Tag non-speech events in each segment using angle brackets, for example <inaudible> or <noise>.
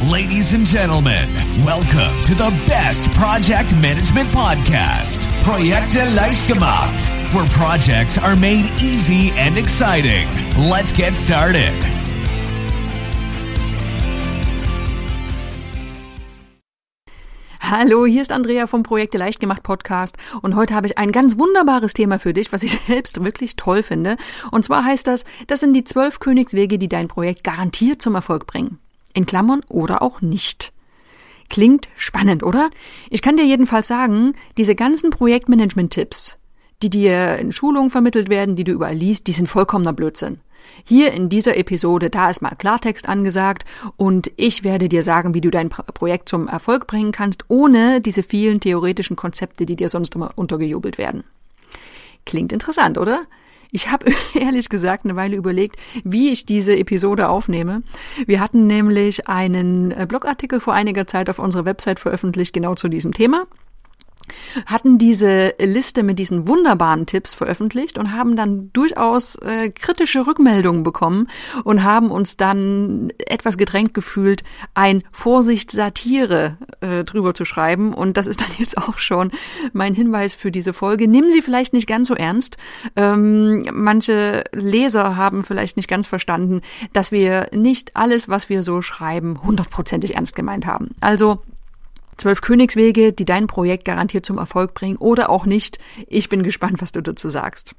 Ladies and gentlemen, welcome to the best project management podcast, Projekte leicht gemacht, where projects are made easy and exciting. Let's get started. Hallo, hier ist Andrea vom Projekte leicht gemacht Podcast und heute habe ich ein ganz wunderbares Thema für dich, was ich <laughs> selbst wirklich toll finde. Und zwar heißt das, das sind die zwölf Königswege, die dein Projekt garantiert zum Erfolg bringen. In Klammern oder auch nicht. Klingt spannend, oder? Ich kann dir jedenfalls sagen, diese ganzen Projektmanagement-Tipps, die dir in Schulungen vermittelt werden, die du überall liest, die sind vollkommener Blödsinn. Hier in dieser Episode, da ist mal Klartext angesagt und ich werde dir sagen, wie du dein Projekt zum Erfolg bringen kannst, ohne diese vielen theoretischen Konzepte, die dir sonst immer untergejubelt werden. Klingt interessant, oder? Ich habe <laughs> ehrlich gesagt eine Weile überlegt, wie ich diese Episode aufnehme. Wir hatten nämlich einen äh, Blogartikel vor einiger Zeit auf unserer Website veröffentlicht, genau zu diesem Thema hatten diese Liste mit diesen wunderbaren Tipps veröffentlicht und haben dann durchaus äh, kritische Rückmeldungen bekommen und haben uns dann etwas gedrängt gefühlt, ein Vorsicht Satire äh, drüber zu schreiben. Und das ist dann jetzt auch schon mein Hinweis für diese Folge. Nimm sie vielleicht nicht ganz so ernst. Ähm, manche Leser haben vielleicht nicht ganz verstanden, dass wir nicht alles, was wir so schreiben, hundertprozentig ernst gemeint haben. Also Zwölf Königswege, die dein Projekt garantiert zum Erfolg bringen oder auch nicht. Ich bin gespannt, was du dazu sagst.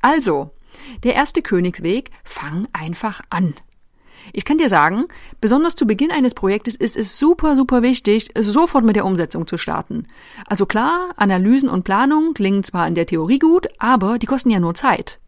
Also, der erste Königsweg, fang einfach an. Ich kann dir sagen, besonders zu Beginn eines Projektes ist es super, super wichtig, sofort mit der Umsetzung zu starten. Also klar, Analysen und Planung klingen zwar in der Theorie gut, aber die kosten ja nur Zeit.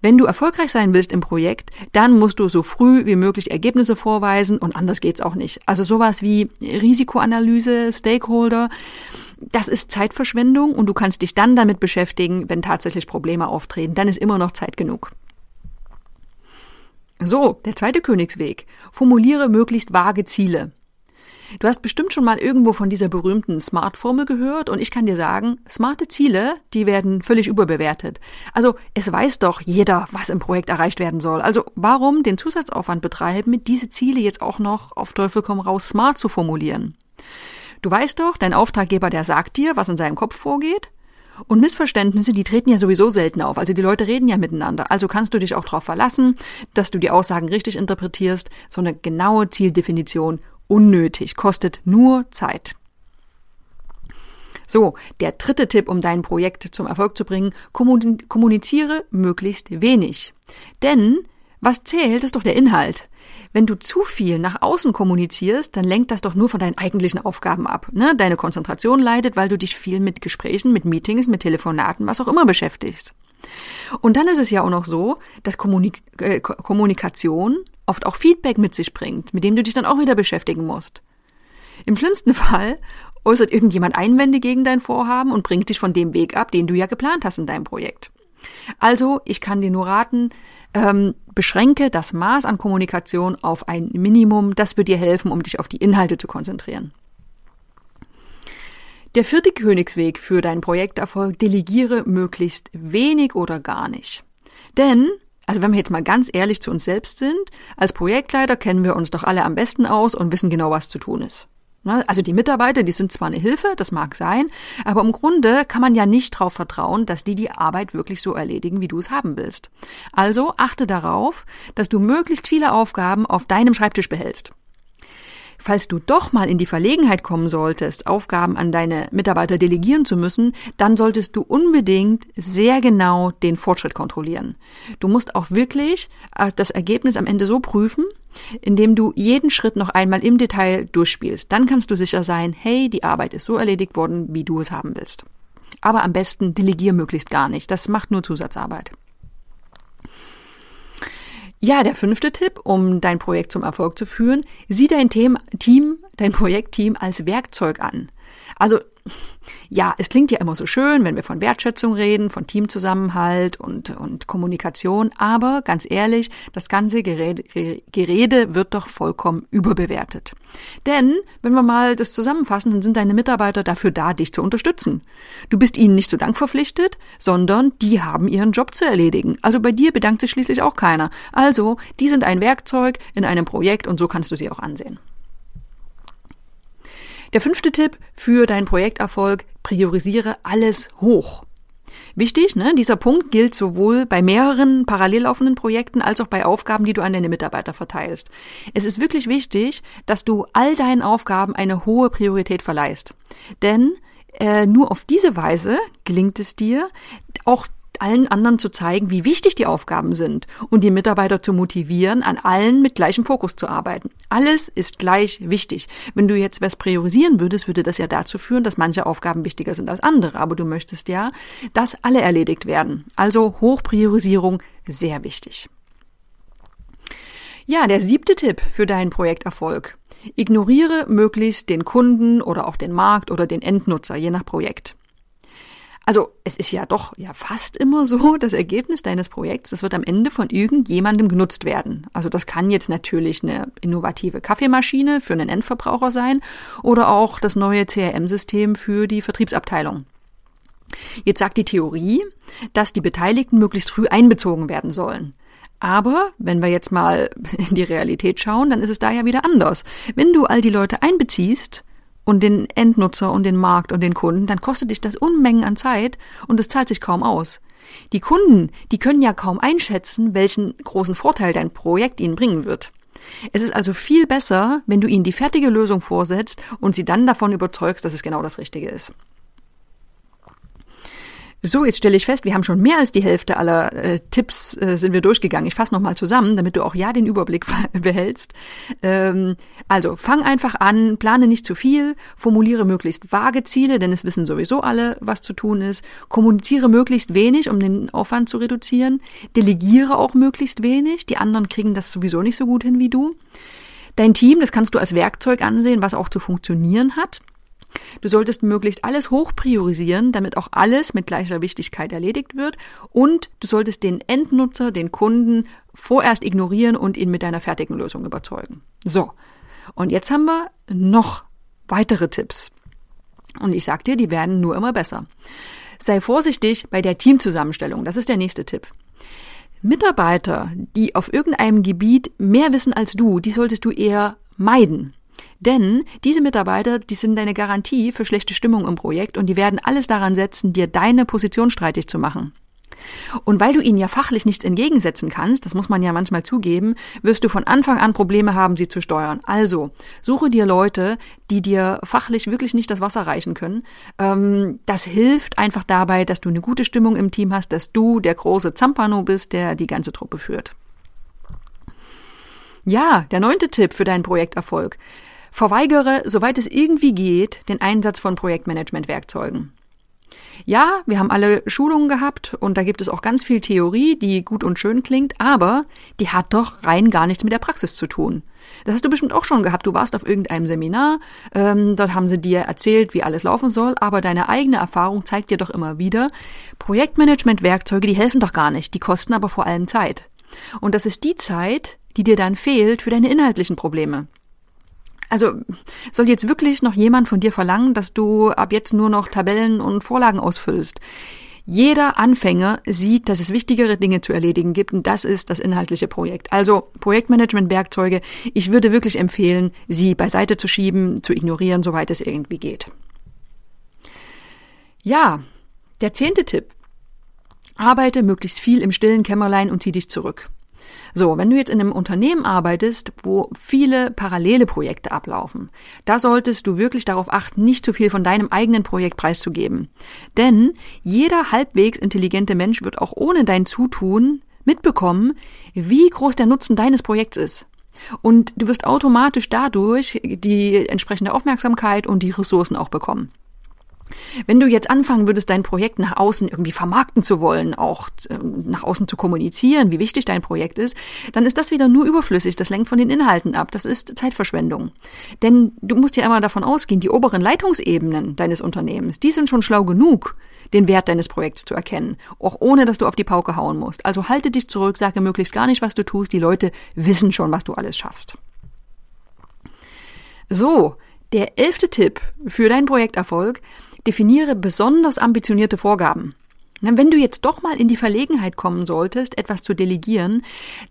Wenn du erfolgreich sein willst im Projekt, dann musst du so früh wie möglich Ergebnisse vorweisen und anders geht's auch nicht. Also sowas wie Risikoanalyse, Stakeholder, das ist Zeitverschwendung und du kannst dich dann damit beschäftigen, wenn tatsächlich Probleme auftreten. Dann ist immer noch Zeit genug. So, der zweite Königsweg. Formuliere möglichst vage Ziele. Du hast bestimmt schon mal irgendwo von dieser berühmten Smart-Formel gehört und ich kann dir sagen, smarte Ziele, die werden völlig überbewertet. Also es weiß doch jeder, was im Projekt erreicht werden soll. Also warum den Zusatzaufwand betreiben, diese Ziele jetzt auch noch auf Teufel komm raus smart zu formulieren? Du weißt doch, dein Auftraggeber, der sagt dir, was in seinem Kopf vorgeht. Und Missverständnisse, die treten ja sowieso selten auf. Also die Leute reden ja miteinander. Also kannst du dich auch darauf verlassen, dass du die Aussagen richtig interpretierst. So eine genaue Zieldefinition unnötig, kostet nur Zeit. So, der dritte Tipp, um dein Projekt zum Erfolg zu bringen, kommuniziere möglichst wenig. Denn was zählt, ist doch der Inhalt. Wenn du zu viel nach außen kommunizierst, dann lenkt das doch nur von deinen eigentlichen Aufgaben ab. Ne? Deine Konzentration leidet, weil du dich viel mit Gesprächen, mit Meetings, mit Telefonaten, was auch immer beschäftigst. Und dann ist es ja auch noch so, dass Kommunik äh, Kommunikation oft auch Feedback mit sich bringt, mit dem du dich dann auch wieder beschäftigen musst. Im schlimmsten Fall äußert irgendjemand Einwände gegen dein Vorhaben und bringt dich von dem Weg ab, den du ja geplant hast in deinem Projekt. Also, ich kann dir nur raten, ähm, beschränke das Maß an Kommunikation auf ein Minimum. Das wird dir helfen, um dich auf die Inhalte zu konzentrieren. Der vierte Königsweg für deinen Projekterfolg, delegiere möglichst wenig oder gar nicht. Denn also wenn wir jetzt mal ganz ehrlich zu uns selbst sind, als Projektleiter kennen wir uns doch alle am besten aus und wissen genau, was zu tun ist. Ne? Also die Mitarbeiter, die sind zwar eine Hilfe, das mag sein, aber im Grunde kann man ja nicht darauf vertrauen, dass die die Arbeit wirklich so erledigen, wie du es haben willst. Also achte darauf, dass du möglichst viele Aufgaben auf deinem Schreibtisch behältst. Falls du doch mal in die Verlegenheit kommen solltest, Aufgaben an deine Mitarbeiter delegieren zu müssen, dann solltest du unbedingt sehr genau den Fortschritt kontrollieren. Du musst auch wirklich äh, das Ergebnis am Ende so prüfen, indem du jeden Schritt noch einmal im Detail durchspielst. Dann kannst du sicher sein, hey, die Arbeit ist so erledigt worden, wie du es haben willst. Aber am besten delegier möglichst gar nicht. Das macht nur Zusatzarbeit. Ja, der fünfte Tipp, um dein Projekt zum Erfolg zu führen, sieh dein Team, dein Projektteam als Werkzeug an. Also ja, es klingt ja immer so schön, wenn wir von Wertschätzung reden, von Teamzusammenhalt und, und Kommunikation, aber ganz ehrlich, das ganze Gerede, Gerede wird doch vollkommen überbewertet. Denn, wenn wir mal das zusammenfassen, dann sind deine Mitarbeiter dafür da, dich zu unterstützen. Du bist ihnen nicht zu Dank verpflichtet, sondern die haben ihren Job zu erledigen. Also bei dir bedankt sich schließlich auch keiner. Also, die sind ein Werkzeug in einem Projekt und so kannst du sie auch ansehen. Der fünfte Tipp für deinen Projekterfolg, priorisiere alles hoch. Wichtig, ne? dieser Punkt gilt sowohl bei mehreren parallel laufenden Projekten als auch bei Aufgaben, die du an deine Mitarbeiter verteilst. Es ist wirklich wichtig, dass du all deinen Aufgaben eine hohe Priorität verleihst. Denn äh, nur auf diese Weise gelingt es dir, auch allen anderen zu zeigen, wie wichtig die Aufgaben sind und die Mitarbeiter zu motivieren, an allen mit gleichem Fokus zu arbeiten. Alles ist gleich wichtig. Wenn du jetzt was priorisieren würdest, würde das ja dazu führen, dass manche Aufgaben wichtiger sind als andere. Aber du möchtest ja, dass alle erledigt werden. Also Hochpriorisierung sehr wichtig. Ja, der siebte Tipp für deinen Projekterfolg. Ignoriere möglichst den Kunden oder auch den Markt oder den Endnutzer, je nach Projekt. Also es ist ja doch ja fast immer so, <laughs> das Ergebnis deines Projekts, das wird am Ende von irgendjemandem genutzt werden. Also das kann jetzt natürlich eine innovative Kaffeemaschine für einen Endverbraucher sein oder auch das neue CRM-System für die Vertriebsabteilung. Jetzt sagt die Theorie, dass die Beteiligten möglichst früh einbezogen werden sollen. Aber wenn wir jetzt mal <laughs> in die Realität schauen, dann ist es da ja wieder anders. Wenn du all die Leute einbeziehst, und den Endnutzer und den Markt und den Kunden, dann kostet dich das Unmengen an Zeit und es zahlt sich kaum aus. Die Kunden, die können ja kaum einschätzen, welchen großen Vorteil dein Projekt ihnen bringen wird. Es ist also viel besser, wenn du ihnen die fertige Lösung vorsetzt und sie dann davon überzeugst, dass es genau das Richtige ist. So, jetzt stelle ich fest, wir haben schon mehr als die Hälfte aller äh, Tipps äh, sind wir durchgegangen. Ich fasse nochmal zusammen, damit du auch ja den Überblick <laughs> behältst. Ähm, also, fang einfach an, plane nicht zu viel, formuliere möglichst vage Ziele, denn es wissen sowieso alle, was zu tun ist. Kommuniziere möglichst wenig, um den Aufwand zu reduzieren. Delegiere auch möglichst wenig. Die anderen kriegen das sowieso nicht so gut hin wie du. Dein Team, das kannst du als Werkzeug ansehen, was auch zu funktionieren hat. Du solltest möglichst alles hoch priorisieren, damit auch alles mit gleicher Wichtigkeit erledigt wird. Und du solltest den Endnutzer, den Kunden vorerst ignorieren und ihn mit deiner fertigen Lösung überzeugen. So. Und jetzt haben wir noch weitere Tipps. Und ich sag dir, die werden nur immer besser. Sei vorsichtig bei der Teamzusammenstellung. Das ist der nächste Tipp. Mitarbeiter, die auf irgendeinem Gebiet mehr wissen als du, die solltest du eher meiden. Denn diese Mitarbeiter, die sind deine Garantie für schlechte Stimmung im Projekt und die werden alles daran setzen, dir deine Position streitig zu machen. Und weil du ihnen ja fachlich nichts entgegensetzen kannst, das muss man ja manchmal zugeben, wirst du von Anfang an Probleme haben, sie zu steuern. Also, suche dir Leute, die dir fachlich wirklich nicht das Wasser reichen können. Ähm, das hilft einfach dabei, dass du eine gute Stimmung im Team hast, dass du der große Zampano bist, der die ganze Truppe führt. Ja, der neunte Tipp für deinen Projekterfolg. Verweigere, soweit es irgendwie geht, den Einsatz von Projektmanagement-Werkzeugen. Ja, wir haben alle Schulungen gehabt und da gibt es auch ganz viel Theorie, die gut und schön klingt, aber die hat doch rein gar nichts mit der Praxis zu tun. Das hast du bestimmt auch schon gehabt. Du warst auf irgendeinem Seminar, ähm, dort haben sie dir erzählt, wie alles laufen soll, aber deine eigene Erfahrung zeigt dir doch immer wieder, Projektmanagement-Werkzeuge, die helfen doch gar nicht, die kosten aber vor allem Zeit. Und das ist die Zeit, die dir dann fehlt für deine inhaltlichen Probleme. Also soll jetzt wirklich noch jemand von dir verlangen, dass du ab jetzt nur noch Tabellen und Vorlagen ausfüllst? Jeder Anfänger sieht, dass es wichtigere Dinge zu erledigen gibt und das ist das inhaltliche Projekt. Also Projektmanagement-Werkzeuge, ich würde wirklich empfehlen, sie beiseite zu schieben, zu ignorieren, soweit es irgendwie geht. Ja, der zehnte Tipp. Arbeite möglichst viel im stillen Kämmerlein und zieh dich zurück. So, wenn du jetzt in einem Unternehmen arbeitest, wo viele parallele Projekte ablaufen, da solltest du wirklich darauf achten, nicht zu viel von deinem eigenen Projekt preiszugeben. Denn jeder halbwegs intelligente Mensch wird auch ohne dein Zutun mitbekommen, wie groß der Nutzen deines Projekts ist. Und du wirst automatisch dadurch die entsprechende Aufmerksamkeit und die Ressourcen auch bekommen. Wenn du jetzt anfangen würdest, dein Projekt nach außen irgendwie vermarkten zu wollen, auch ähm, nach außen zu kommunizieren, wie wichtig dein Projekt ist, dann ist das wieder nur überflüssig. Das lenkt von den Inhalten ab. Das ist Zeitverschwendung. Denn du musst ja immer davon ausgehen, die oberen Leitungsebenen deines Unternehmens, die sind schon schlau genug, den Wert deines Projekts zu erkennen, auch ohne dass du auf die Pauke hauen musst. Also halte dich zurück, sage möglichst gar nicht, was du tust. Die Leute wissen schon, was du alles schaffst. So, der elfte Tipp für deinen Projekterfolg Definiere besonders ambitionierte Vorgaben. Wenn du jetzt doch mal in die Verlegenheit kommen solltest, etwas zu delegieren,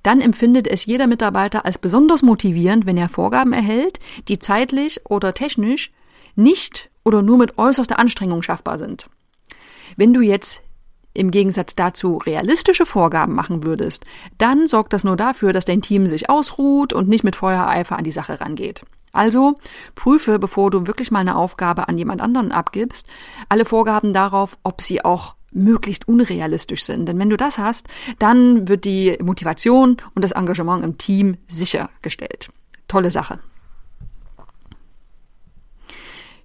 dann empfindet es jeder Mitarbeiter als besonders motivierend, wenn er Vorgaben erhält, die zeitlich oder technisch nicht oder nur mit äußerster Anstrengung schaffbar sind. Wenn du jetzt im Gegensatz dazu realistische Vorgaben machen würdest, dann sorgt das nur dafür, dass dein Team sich ausruht und nicht mit Feuereifer an die Sache rangeht. Also prüfe, bevor du wirklich mal eine Aufgabe an jemand anderen abgibst, alle Vorgaben darauf, ob sie auch möglichst unrealistisch sind. Denn wenn du das hast, dann wird die Motivation und das Engagement im Team sichergestellt. Tolle Sache.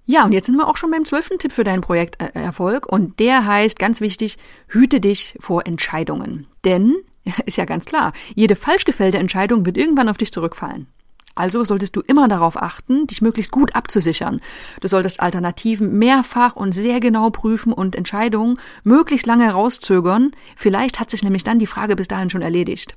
Ja, und jetzt sind wir auch schon beim zwölften Tipp für deinen Projekterfolg und der heißt ganz wichtig, hüte dich vor Entscheidungen. Denn, <laughs> ist ja ganz klar, jede falsch gefällte Entscheidung wird irgendwann auf dich zurückfallen. Also solltest du immer darauf achten, dich möglichst gut abzusichern. Du solltest Alternativen mehrfach und sehr genau prüfen und Entscheidungen möglichst lange herauszögern. Vielleicht hat sich nämlich dann die Frage bis dahin schon erledigt.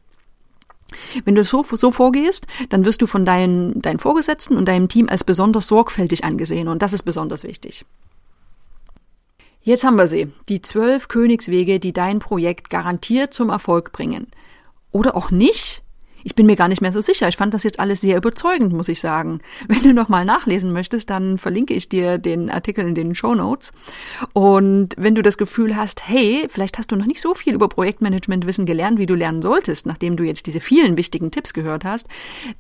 Wenn du so, so vorgehst, dann wirst du von deinen, deinen Vorgesetzten und deinem Team als besonders sorgfältig angesehen und das ist besonders wichtig. Jetzt haben wir sie, die zwölf Königswege, die dein Projekt garantiert zum Erfolg bringen. Oder auch nicht, ich bin mir gar nicht mehr so sicher. Ich fand das jetzt alles sehr überzeugend, muss ich sagen. <laughs> Wenn du nochmal nachlesen möchtest, dann verlinke ich dir den Artikel in den Show Notes. Und wenn du das Gefühl hast, hey, vielleicht hast du noch nicht so viel über Projektmanagement-Wissen gelernt, wie du lernen solltest, nachdem du jetzt diese vielen wichtigen Tipps gehört hast,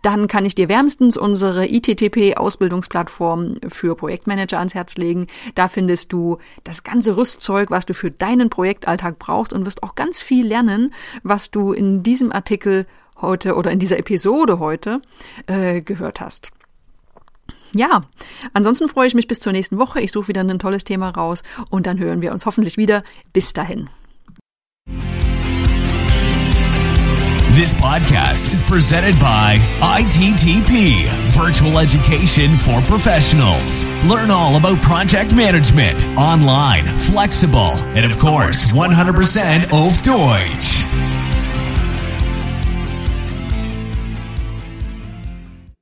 dann kann ich dir wärmstens unsere ITTP-Ausbildungsplattform für Projektmanager ans Herz legen. Da findest du das ganze Rüstzeug, was du für deinen Projektalltag brauchst und wirst auch ganz viel lernen, was du in diesem Artikel heute oder in dieser Episode heute äh, gehört hast. Ja, ansonsten freue ich mich bis zur nächsten Woche. Ich suche wieder ein tolles Thema raus und dann hören wir uns hoffentlich wieder. Bis dahin. This podcast is presented by ITTP, Virtual Education for Professionals. Learn all about project management, online, flexible, and of course, 100% auf Deutsch.